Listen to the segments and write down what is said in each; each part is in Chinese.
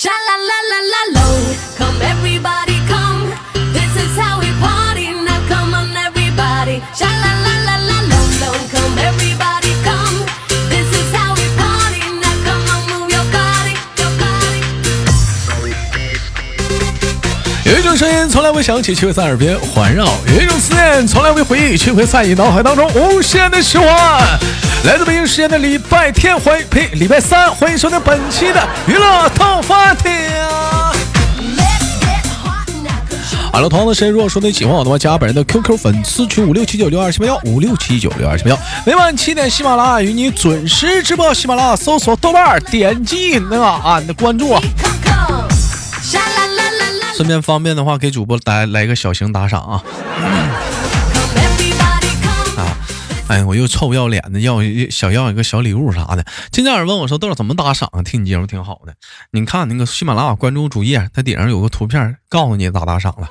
Sha la la la la lo, come everybody come, this is how we party. Now come on everybody. Sha la la la la lo, come everybody come, this is how we party. Now come on, move your body, your body. 有一种声音，从来未响起，却会在耳边环绕；有一种思念，从来未回忆，却会在你脑海当中无限的循环。来自北京时间的礼拜天，欢迎呸，礼拜三，欢迎收听本期的娱乐套发厅。好了，同样的时间，如果说你喜欢我的话，加本人的 QQ 粉丝群五六七九六二七八幺五六七九六二七八幺。每晚七点，喜马拉雅与你准时直播。喜马拉雅搜索豆瓣，点击那个俺的关注。顺便方便的话，给主播来来个小型打赏啊！啊，哎，我又臭不要脸的要想要一个小礼物啥的。今天有人问我说：“豆豆怎么打赏啊？”听你节目挺好的，你看那个喜马拉雅关注主页，它顶上有个图片，告诉你咋打赏了。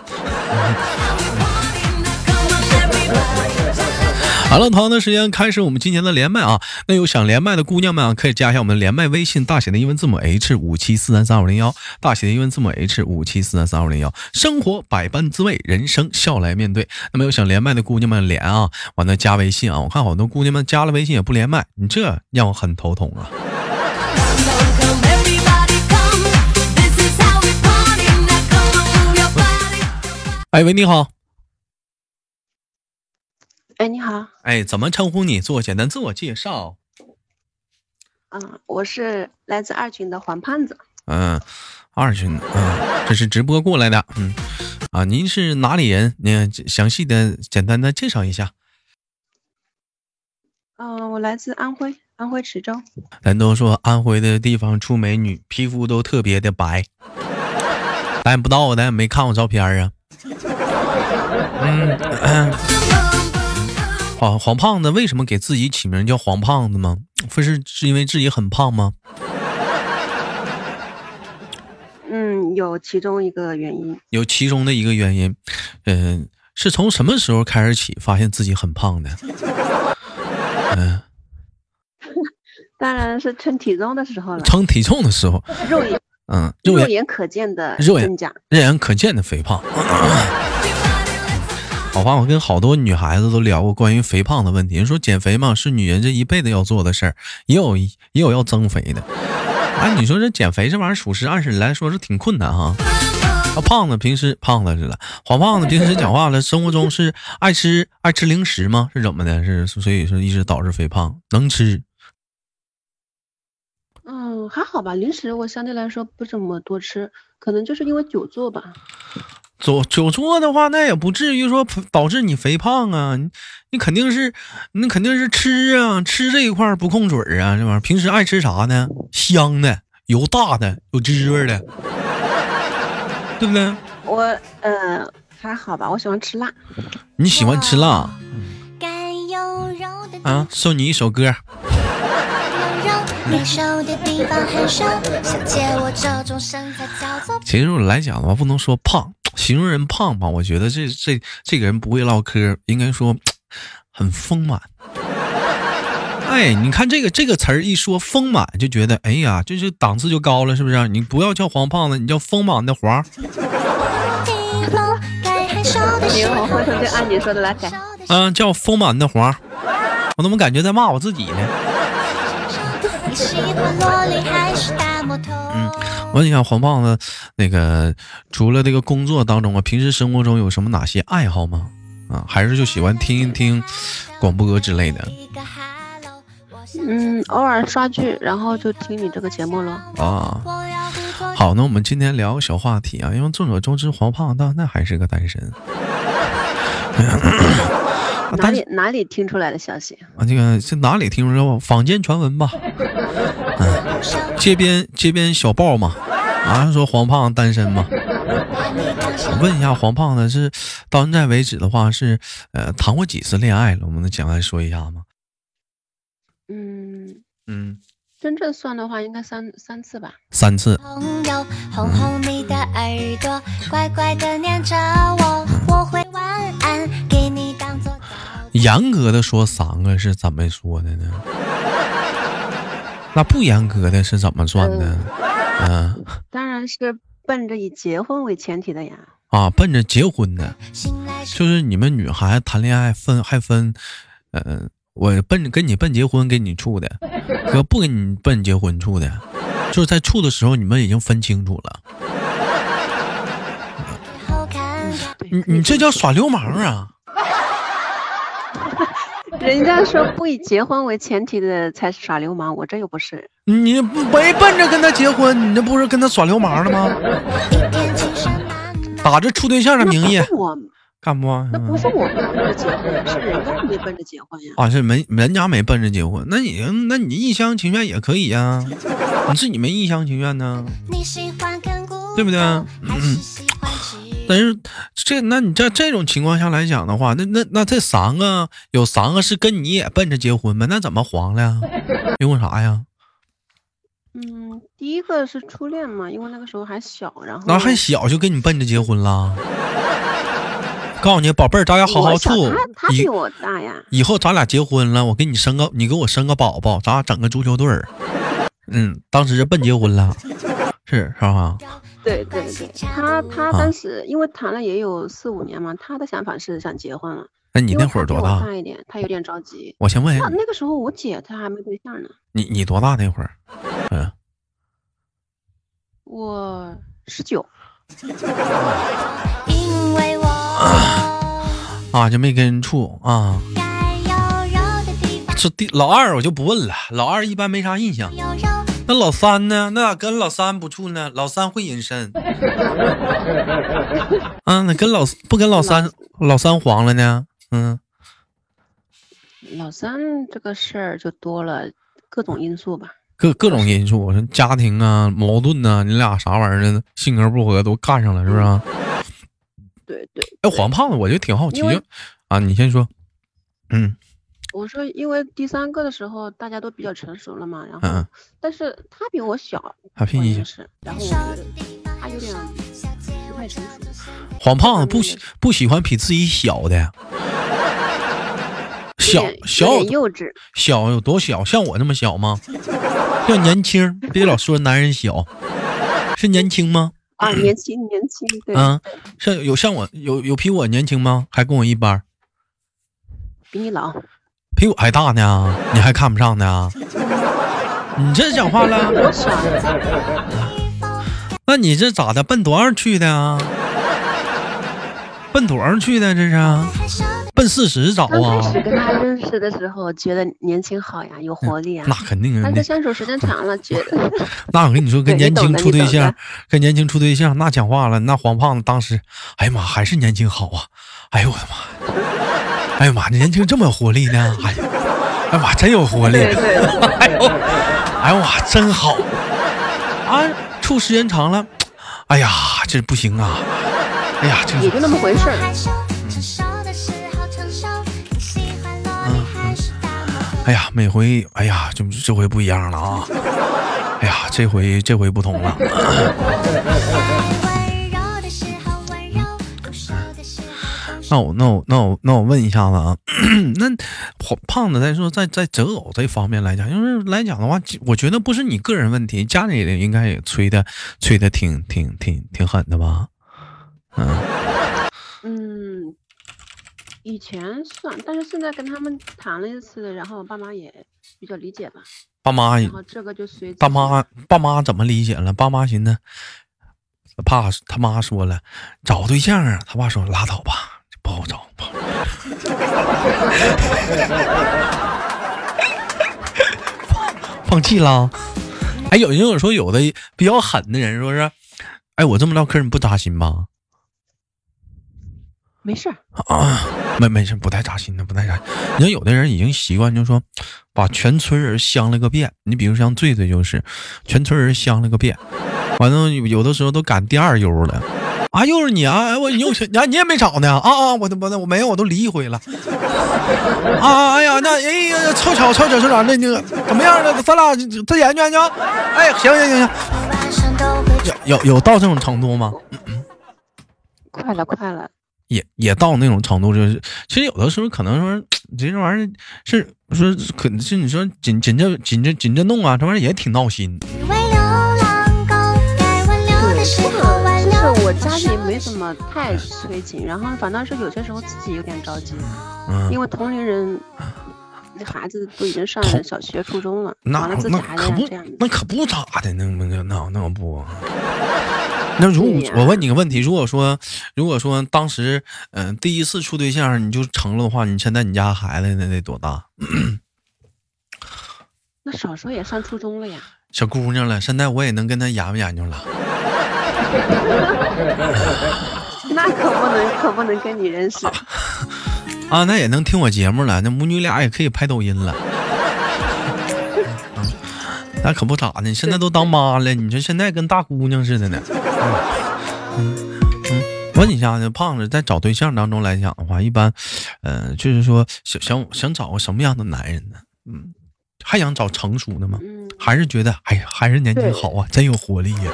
好了，同样的时间开始我们今天的连麦啊！那有想连麦的姑娘们啊，可以加一下我们连麦微信，大写的英文字母 H 五七四三三五零幺，大写的英文字母 H 五七四三三五零幺。生活百般滋味，人生笑来面对。那么有想连麦的姑娘们连啊，完了加微信啊！我看好多姑娘们加了微信也不连麦，你这让我很头痛啊！哎喂，你好。哎，你好。哎，怎么称呼你？做简单自我介绍。嗯，我是来自二群的黄胖子。嗯，二群，嗯，这是直播过来的。嗯，啊，您是哪里人？您详细的、简单的介绍一下。嗯，我来自安徽，安徽池州。咱都说安徽的地方出美女，皮肤都特别的白。咱不到，咱也没看过照片啊。嗯。黄黄胖子为什么给自己起名叫黄胖子吗？不是是因为自己很胖吗？嗯，有其中一个原因。有其中的一个原因，嗯，是从什么时候开始起发现自己很胖的？嗯，当然是称体重的时候了。称体重的时候，肉眼嗯，肉眼可见的肉眼肉眼可见的肥胖。好吧，我跟好多女孩子都聊过关于肥胖的问题。人说减肥嘛，是女人这一辈子要做的事儿，也有也有要增肥的。哎，你说这减肥这玩意儿，属实按理来说是挺困难哈。啊，胖子平时胖子是了，黄胖子平时讲话了，生活中是爱吃爱吃零食吗？是怎么的？是所以说一直导致肥胖？能吃？嗯，还好吧，零食我相对来说不怎么多吃，可能就是因为久坐吧。久久坐的话，那也不至于说导致你肥胖啊。你你肯定是，你肯定是吃啊，吃这一块不控嘴啊。这玩意儿平时爱吃啥呢？香的，油大的，有滋味的，对不对？我呃还好吧，我喜欢吃辣。你喜欢吃辣？啊，送你一首歌。其实我来讲的话，不能说胖。形容人胖吧，我觉得这这这个人不会唠嗑，应该说很丰满。哎，你看这个这个词儿一说丰满，就觉得哎呀，就是档次就高了，是不是？你不要叫黄胖子，你叫丰满的黄。行，我回头就按你说的来改。嗯，叫丰满的黄。我怎么感觉在骂我自己呢？嗯。我你看黄胖子，那个除了这个工作当中啊，平时生活中有什么哪些爱好吗？啊，还是就喜欢听一听广播之类的？嗯，偶尔刷剧，然后就听你这个节目了。啊，好，那我们今天聊个小话题啊，因为众所周知，黄胖子那还是个单身。哪里哪里听出来的消息啊？这个是哪里听说坊间传闻吧？嗯，街边街边小报嘛，啊，说黄胖单身嘛。我问一下，黄胖子是到现在为止的话是呃谈过几次恋爱了？我们能简单说一下吗？嗯嗯，真正算的话应该三三次吧。三次。严格的说，三个是怎么说的呢？那不严格的是怎么算的？嗯当然是奔着以结婚为前提的呀。啊，奔着结婚的，就是你们女孩子谈恋爱分还分，嗯、我奔着跟你奔结婚给你处的，和不跟你奔结婚处的，就是在处的时候你们已经分清楚了。你你这叫耍流氓啊！人家说不以结婚为前提的才是耍流氓，我这又不是。你没奔着跟他结婚，你这不是跟他耍流氓了吗？打着处对象的名义我，干不？那不是我们奔着结婚，是人家没奔着结婚呀。啊，是没人家没奔着结婚，那你那你一厢情愿也可以呀、你是你们一厢情愿呢，对不对？嗯，但是这那你在这种情况下来讲的话，那那那这三个有三个是跟你也奔着结婚呗，那怎么黄了呀？因为啥呀？嗯，第一个是初恋嘛，因为那个时候还小，然后那还小就跟你奔着结婚了？告诉你，宝贝儿，咱俩好好处他，比我大呀。以后咱俩结婚了，我给你生个，你给我生个宝宝，咱俩整个足球队儿。嗯，当时是奔结婚了，是是吧？对对对，他他啊当时因为谈了也有四五年嘛，他的想法是想结婚了。那你那会儿多大？大一点，他有点着急。我先问一下，那那个时候我姐她还没对象呢，你你多大那会儿？嗯，我十九。因为我啊，就没跟人处啊。这第老二我就不问了，老二一般没啥印象。那老三呢？那咋跟老三不处呢？老三会隐身。啊，那跟老不跟老三老三黄了呢？嗯，老三这个事儿就多了各种因素吧。各各种因素，说家庭啊、矛盾呐、你俩啥玩意儿呢？性格不合都干上了，是不是啊？对对，哎，黄胖子，我就挺好奇啊，你先说。嗯我说因为第三个的时候大家都比较成熟了嘛，然后、嗯嗯，但是他比我小，他比你小，然后我觉得他有点不太成熟。黄胖子不喜不喜欢比自己小的，小小幼稚，小有多小？像我这么小吗？要年轻，别老说男人小，是年轻吗？啊，年轻年轻，对，啊，像有像我有有比我年轻吗？还跟我一班儿，比你老。比我还大呢，你还看不上呢？你这讲话了？那你这咋的？奔多少去的啊？奔多少去的？这是奔四十找刚啊开？始跟他认识的时候，觉得年轻好呀，有活力啊。那肯定啊，但那是相处时间长了，觉得那我跟你说，跟年轻处对象，跟年轻处对象，那讲话了，那黄胖子当时，哎呀妈，还是年轻好啊！哎呦我的妈！哎呀妈，年轻这么有活力呢！哎呀，哎呀妈，真有活力！哎呦，哎呦哇，真好啊！处时间长了，哎呀，这不行啊！哎呀，这也就那么回事儿。哎呀，每回哎呀，这这回不一样了啊！哎呀，这回这回不同了。那我那我那我那我问一下子啊，那 胖胖子再说在在择偶这方面来讲，就是来讲的话，我觉得不是你个人问题，家里人应该也催的催的挺挺挺挺狠的吧？嗯，嗯，以前算，但是现在跟他们谈了一次，然后我爸妈也比较理解吧，爸妈然后这个就随自己大妈爸妈怎么理解了？爸妈寻思，怕他妈说了找对象啊，他爸说拉倒吧，不好找，不好放放弃了。哎，有人有说有的比较狠的人说是，哎，我这么唠嗑你不扎心吧？没事儿，啊，没没事，不太扎心的，不太扎心。你看有的人已经习惯，就是说把全村人相了个遍。你比如像醉醉就是，全村人相了个遍，完了有有的时候都赶第二优了。啊，又是你啊！哎我你又你 啊，你也没找呢啊啊！我都我我没有，我都离一回了。啊！哎呀，那哎呀，凑巧凑巧凑巧，那那个怎么样呢？咱俩再研究研究。哎，行行行行，有有有到这种程度吗？快了快了，也也到那种程度，就是其实有的时候可能说这这玩意儿是说可能是你说紧紧着紧着紧着弄啊，这玩意儿也挺闹心。家里没怎么太催紧，然后反倒是有些时候自己有点着急，嗯因，为同龄人那孩子都已经上了小学、初中了，那可不。那可不咋的，那那那那那不。那如果我问你个问题，如果说如果说当时嗯、第一次处对象你就成了的话，你现在你家孩子那得多大？那少说也上初中了呀。小姑娘了，现在我也能跟她研究研究了。那可不能，可不能跟你认识。啊，那也能听我节目了，那母女俩也可以拍抖音了。嗯 那可不咋的，现在都当妈了，你说现在跟大姑娘似的呢。嗯嗯，问一下呢，胖子在找对象当中来讲的话，一般，呃，就是说想想想找个什么样的男人呢？嗯，还想找成熟的吗？嗯，还是觉得哎呀，还是年轻好啊，真有活力呀、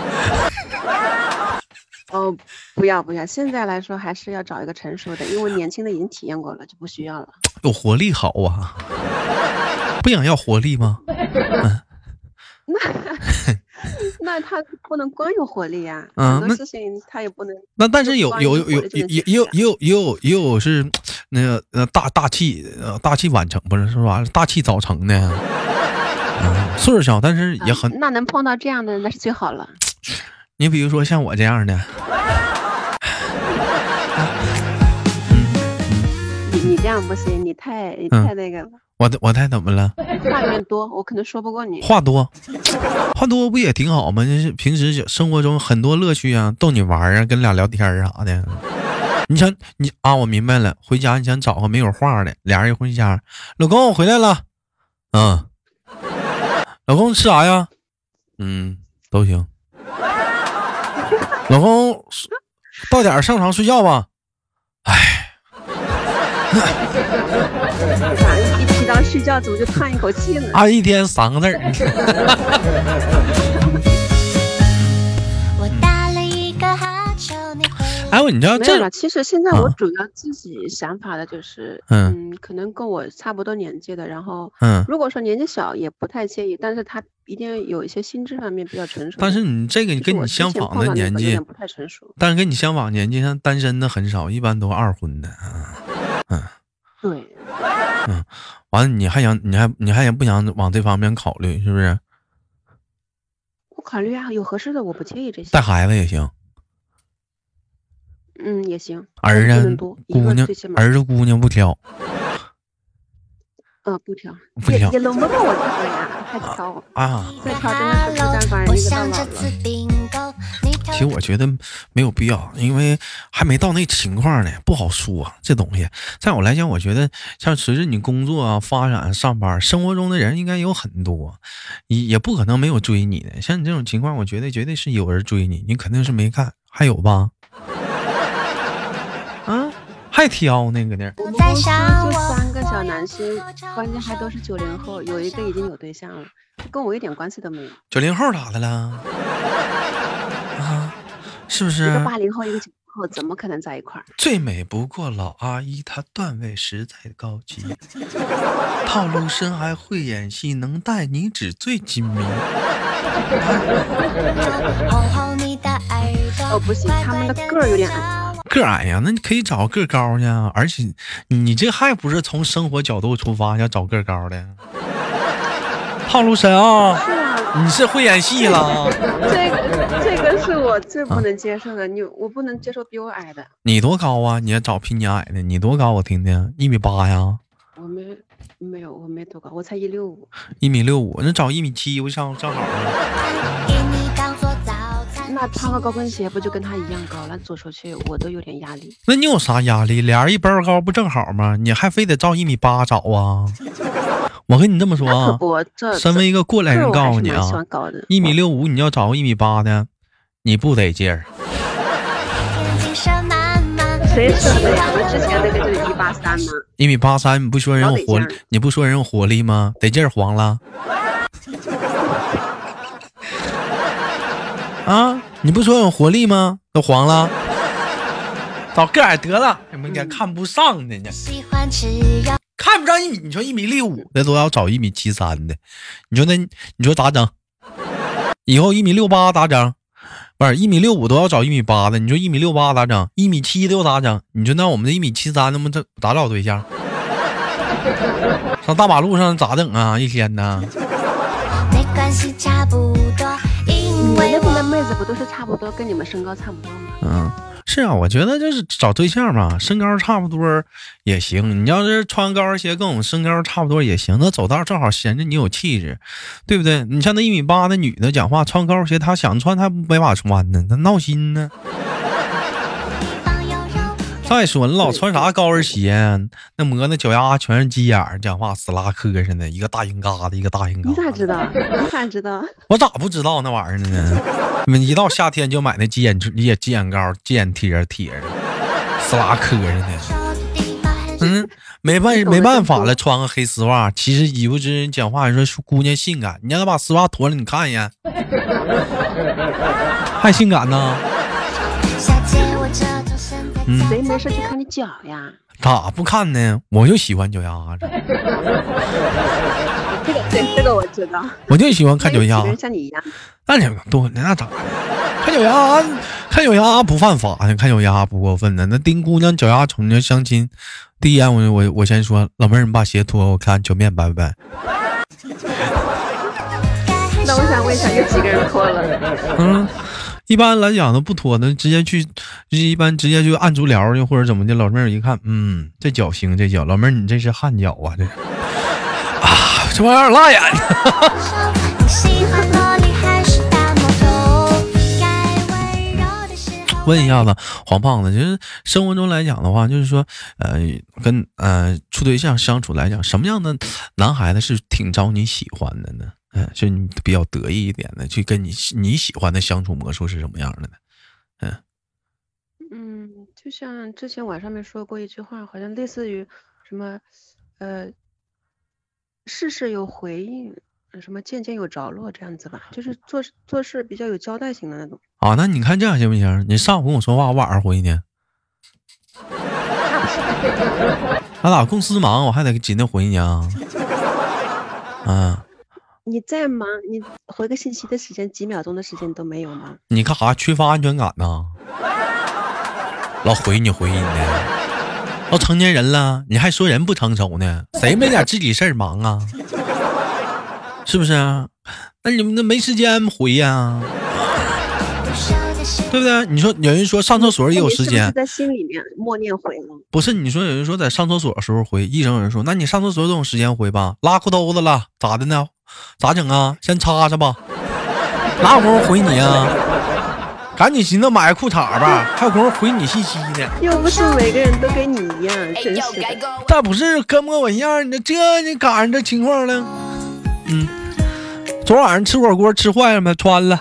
哦，不要不要，现在来说还是要找一个成熟的，因为年轻的已经体验过了，就不需要了。有活力好啊。不想要活力吗？那那他不能光有活力呀、很多事情他也不能。那但是有有有也也有也有也有也有是那个呃大大器呃大器晚成不是是吧？大器早成的，嗯，岁数小但是也很。那能碰到这样的那是最好了。你比如说像我这样的，你你这样不行，你太太那个了，我我太怎么了？话有点多，我可能说不过你。话多，话多不也挺好吗？就是平时生活中很多乐趣啊，逗你玩儿啊，跟俩聊天儿啥的。你想你啊，我明白了，回家你想找个没有话的，俩人一回家，老公我回来了，嗯，老公吃啥呀？嗯，都行。老公到点儿上床睡觉吧。哎 一提到睡觉，怎么就叹一口气呢？啊，一天三个字儿。哎，我你知道这了，其实现在我啊主要自己想法的就是，嗯嗯，可能跟我差不多年纪的，然后嗯，如果说年纪小也不太介意，但是他一定有一些心智方面比较成熟。但是你这个就是跟你相仿的年纪，不太成熟。但是跟你相仿年纪，像单身的很少，一般都二婚的。嗯对，嗯完了，你还想，你还你还想不想往这方面考虑？是不是？我考虑啊，有合适的我不介意这些带。孩子也行，嗯，也行。儿子姑娘儿子姑娘不挑，呃，不挑，不挑也也轮不到我挑了呀，还挑。啊。再挑真的是孤单一个其实我觉得没有必要，因为还没到那情况呢，不好说、这东西。在我来讲，我觉得像随着你工作啊、发展、上班，生活中的人应该有很多，也也不可能没有追你的。像你这种情况，我觉得绝对是有人追你，你肯定是没看，还有吧？啊，还挑那个呢？我们公司想就三个小男生，关键还都是九零后，有一个已经有对象了，跟我一点关系都没有。九零后咋的了？啊，是不是一个？八零后，一个九零后，怎么可能在一块儿？最美不过老阿姨，她段位实在高级，套路深还会演戏，能带你纸最精明。哄哄你的耳朵。哦，不行，他们的个儿有点矮。个矮呀，那你可以找个高的啊，而且你这还不是从生活角度出发，要找个高的。套路深啊，你是会演戏了。这个这个是我最不能接受的，你我不能接受比我矮的，你多高啊？你要找比你矮的，你多高？我听听，一米八呀，我没没有，我没多高，我才一六五。一米六五，那找一米七不上正好啊？穿个高跟鞋不就跟他一样高？那走出去我都有点压力。那你有啥压力？俩人一般高不正好吗？你还非得照一米八找啊？我跟你这么说啊，身为一个过来人，告诉你啊。一米六五你要找个一米八的，你不得劲儿。天精神满满。谁说的？我之前那个就是一八三吗。一米八三，你不说人有活老得劲儿，你不说人有活力吗？得劲儿黄了。啊，你不说有活力吗？都黄了。找个矮得了，你们家看不上的呢。看不上一米，你说一米六五的都要找一米七三的，你说那你说咋整？以后一米六八咋整？不是一米六五都要找一米八的，你说一米六八咋整？一米七的又咋整？你说那我们这一米七三，那么这咋找对象？上大马路上咋整啊？一天呢？没关系，差不多，因你们为那边的妹子不都是差不多，跟你们身高差不多吗？嗯，是啊，我觉得就是找对象嘛，身高差不多也行。你要是穿高跟鞋跟我们身高差不多也行，那走道正好显着你有气质，对不对？你像那一米八的女的讲话穿高跟鞋，她想穿她没法穿呢，她闹心呢。再说你老穿啥高跟鞋，那磨那脚丫全是鸡眼儿，讲话死拉磕碜的，一个大硬疙瘩，一个大硬疙瘩。你咋知道？你咋知道？我咋不知道那玩意儿呢？你们一到夏天就买那鸡眼鸡鸡眼膏、鸡眼贴贴的，死拉磕碜的。嗯，没办没办法了，穿个黑丝袜。其实以不之人讲话说姑娘性感，你让她把丝袜脱了，你看一眼，还性感呢？谁没事去看你脚呀？咋不看呢？我就喜欢脚丫子，这个 对，这个我知道。我就喜欢看脚丫像你一样，那两个多，那咋的？看脚丫，看脚丫不犯法呀，看脚丫不过分呢。那丁姑娘脚丫瞅人家相亲，第一眼我我我先说，老妹儿，你把鞋脱，我看脚面白不白？那我想问一下，有几个人脱了？嗯，一般来讲都不脱的，直接去，一般直接就按足疗去或者怎么的。老妹儿一看，嗯，这脚行，这脚，老妹儿你这是汗脚啊，这啊，这玩意儿辣眼睛。问一下子黄胖子，就是生活中来讲的话，就是说，呃，跟呃处对象相处来讲，什么样的男孩子是挺招你喜欢的呢？嗯、就你比较得意一点的，去跟你你喜欢的相处模式是什么样的呢？嗯嗯，就像之前网上面说过一句话，好像类似于什么，呃，事事有回应，呃什么件件有着落这样子吧，就是做事做事比较有交代型的那种。啊，那你看这样行不行？你上午跟我说话，我晚上回你。俺俩公司忙，我还得紧着回你啊。啊，你再忙，你回个信息的时间，几秒钟的时间都没有吗？你干啥？缺乏安全感呢？老回你回你的，都成年人了，你还说人不成熟呢？谁没点自己事儿忙啊？是不是啊？那你们那没时间回呀、对不对？你说有人说上厕所也有时间是是，在心里面默念回了？不是？你说有人说在上厕所的时候回，一整有人说，那你上厕所总有时间回吧？拉裤兜子了，咋的呢？咋整啊？先擦擦吧，哪有功夫回你啊？赶紧寻思买个裤衩吧，还有功夫回你信息呢。又不是每个人都跟你一样，真是的。但不是跟不跟我一样，你这你赶上这情况了。嗯，昨晚上吃火锅吃坏了没？穿了，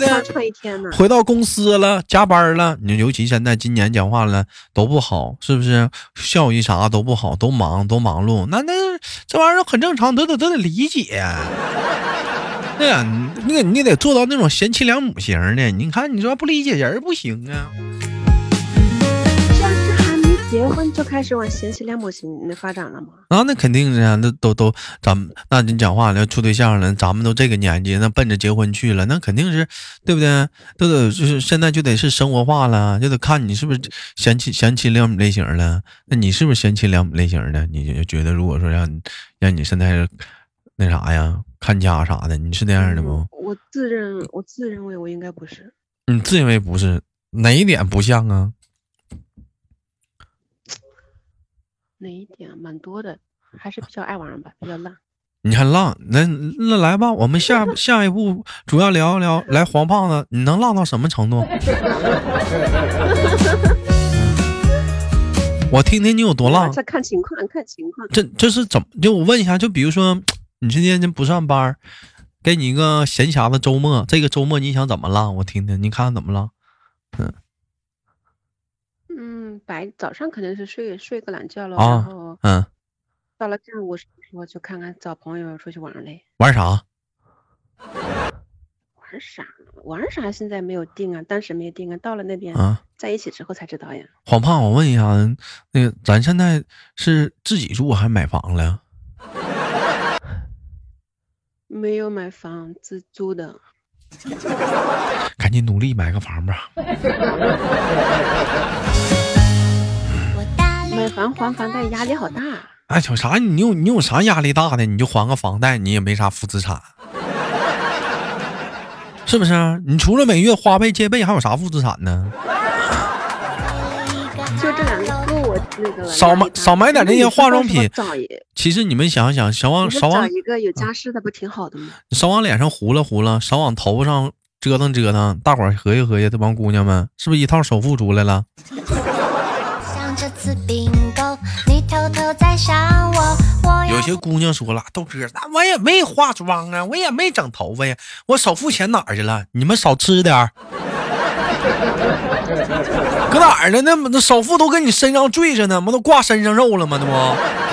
对一天呢？回到公司了，加班了，你尤其现在今年讲话了都不好，是不是？效益啥都不好，都忙，都忙碌，那那这玩意儿很正常，都得都得理解。对呀，你得你得做到那种贤妻良母型的。你看，你说不理解人不行啊。结婚就开始往贤妻良母型的发展了吗？啊，那肯定是啊，那都都咱们，那你讲话了，处对象了，咱们都这个年纪，那奔着结婚去了，那肯定是对不对？都得就是现在就得是生活化了，就得看你是不是贤妻贤妻良母类型了。那你是不是贤妻良母类型的？你就觉得如果说让你让你现在那啥呀，看家啥的，你是那样的不？我自认我自认为我应该不是。你自认为不是，哪一点不像啊？哪一点蛮多的，还是比较爱玩吧，比较浪。你还浪？那那来吧，我们下 下一步主要聊一聊，来黄胖子，你能浪到什么程度？我听听你有多浪。这看情况，看情况。这这是怎么？就我问一下，就比如说你今天不上班，给你一个闲暇的周末，这个周末你想怎么浪？我听听，你看看怎么浪？嗯，白早上可能是睡睡个懒觉了，啊然后嗯，到了下午我就看看找朋友出去玩嘞。玩 啥？玩啥？玩啥？现在没有定啊，当时没定啊，到了那边啊，在一起之后才知道呀。黄胖，我问一下，那个咱现在是自己住还是买房了？没有买房，自租的。赶紧努力买个房吧。买房还房贷压力好大。哎，有啥？你有你有啥压力大的？你就还个房贷，你也没啥负资产，是不是？你除了每月花呗借呗，还有啥负资产呢？就这两个够我那个了。少买少买点那些化妆品其实你们想想，少往少往一个有家室的不挺好的吗？少往脸上糊了糊了，少往头上折腾折腾。大伙儿合计合计，这帮姑娘们是不是一套首付出来了？像这次并有些姑娘说了，豆哥，那我也没化妆啊，我也没整头发呀，我首付钱哪儿去了？你们少吃点儿，搁哪儿呢？那那首付都跟你身上坠着呢，不都挂身上肉了吗？那不。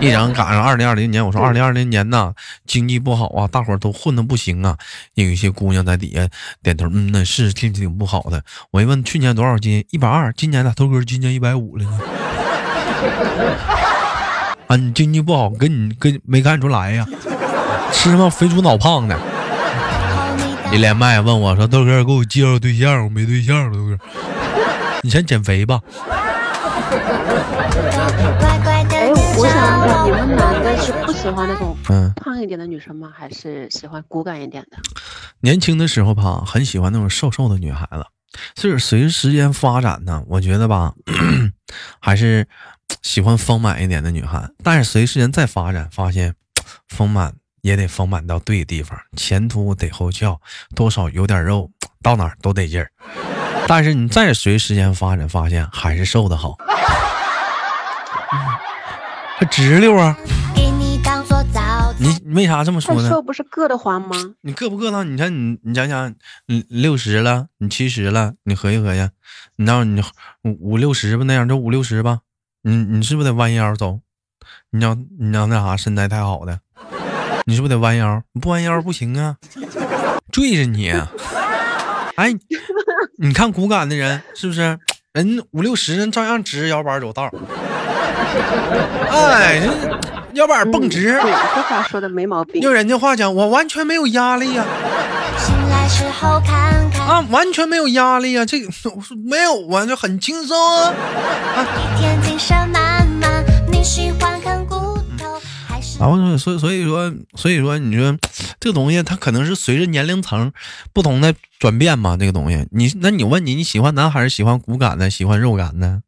一整赶上二零二零年，我说二零二零年呐，经济不好啊，大伙儿都混的不行啊。有一些姑娘在底下点头，嗯，那是挺挺不好的。我一问去年多少斤，一百二，今年呢，头哥今年一百五了呢。啊，你经济不好，跟你跟没看出来呀？吃什么肥猪脑胖的。一连麦问我说：“豆哥，给我介绍对象，我没对象，豆哥，你先减肥吧。乖乖的哎，我想问，你们男的是不喜欢那种嗯胖一点的女生吗？还是喜欢骨感一点的？年轻的时候吧，很喜欢那种瘦瘦的女孩子。是随着时间发展呢，我觉得吧，还是喜欢丰满一点的女孩。但是随时间再发展，发现丰满也得丰满到对的地方，前凸得后翘，多少有点肉，到哪儿都得劲儿。但是你再随时间发展，发现还是瘦的好，嗯还直溜啊！给你当做早餐。你你为啥这么说呢？太瘦不是硌得慌吗？你硌不硌呢？你看你，你想想，你六十了，你七十了，你合计合计，你那你五五六十吧，那样就五六十吧，你你是不是得弯腰走？你要你要那啥身材太好的，你是不是得弯腰？你不弯腰不行啊，坠着你。哎，你看骨感的人是不是？人五六十人照样直着腰板走道儿，哎，这腰板蹦直。这话说的没毛病。用人家话讲，我完全没有压力呀、醒来时候看看，啊，完全没有压力呀、这个我说没有啊，就很轻松啊。一天精神满满。你喜欢啃骨头还是？然后，所以所以说，所以说，你说这个东西它可能是随着年龄层不同的转变嘛。这个东西，你那你问你，你喜欢男还是喜欢骨感的，喜欢肉感的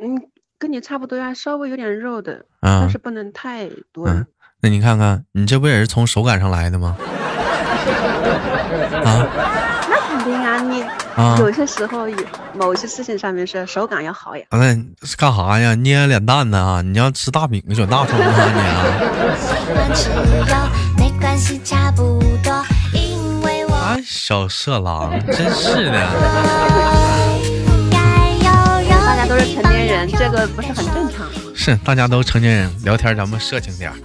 嗯，跟你差不多呀，稍微有点肉的，啊但是？不能太多。嗯，那你看看，你这不也是从手感上来的吗？啊 那肯定啊，你啊！有些时候有某些事情上面是手感要好呀。那是干啥呀？捏脸蛋呢啊？你要吃大饼卷大葱啊你啊？喜欢吃肉，没关系，差不多，因为我啊，小色狼，真是的。成年人，这个不是很正常吗？是，大家都成年人，聊天咱们色情点儿。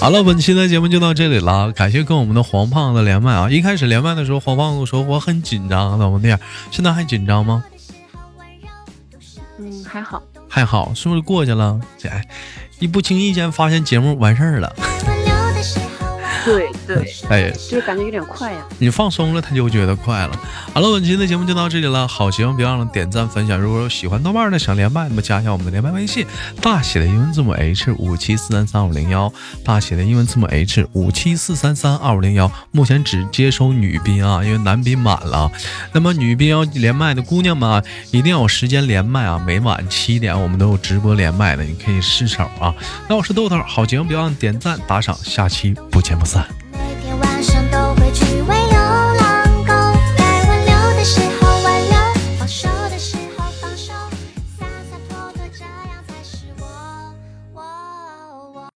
好了，本期的节目就到这里了，感谢跟我们的黄胖子连麦啊！一开始连麦的时候，黄胖子说我很紧张，怎么的？现在还紧张吗？嗯，还好。还好，是不是过去了？这哎，一不经意间发现节目完事儿了，对对，哎，就是感觉有点快呀。你放松了，他就觉得快了。好了，本期的节目就到这里了，好节目别忘了点赞分享。如果有喜欢豆瓣的想连麦，那么加一下我们的连麦微信，大写的英文字母 H 五七四三三五零幺，大写的英文字母 H 五七四三三二五零幺。目前只接收女宾啊，因为男宾满了。那么女宾要连麦的姑娘们啊，一定要有时间连麦啊，每晚七点我们都有直播连麦的，你可以试手啊。那我是豆豆，好节目别忘了点赞打赏，下期不见不散。每天晚上都会去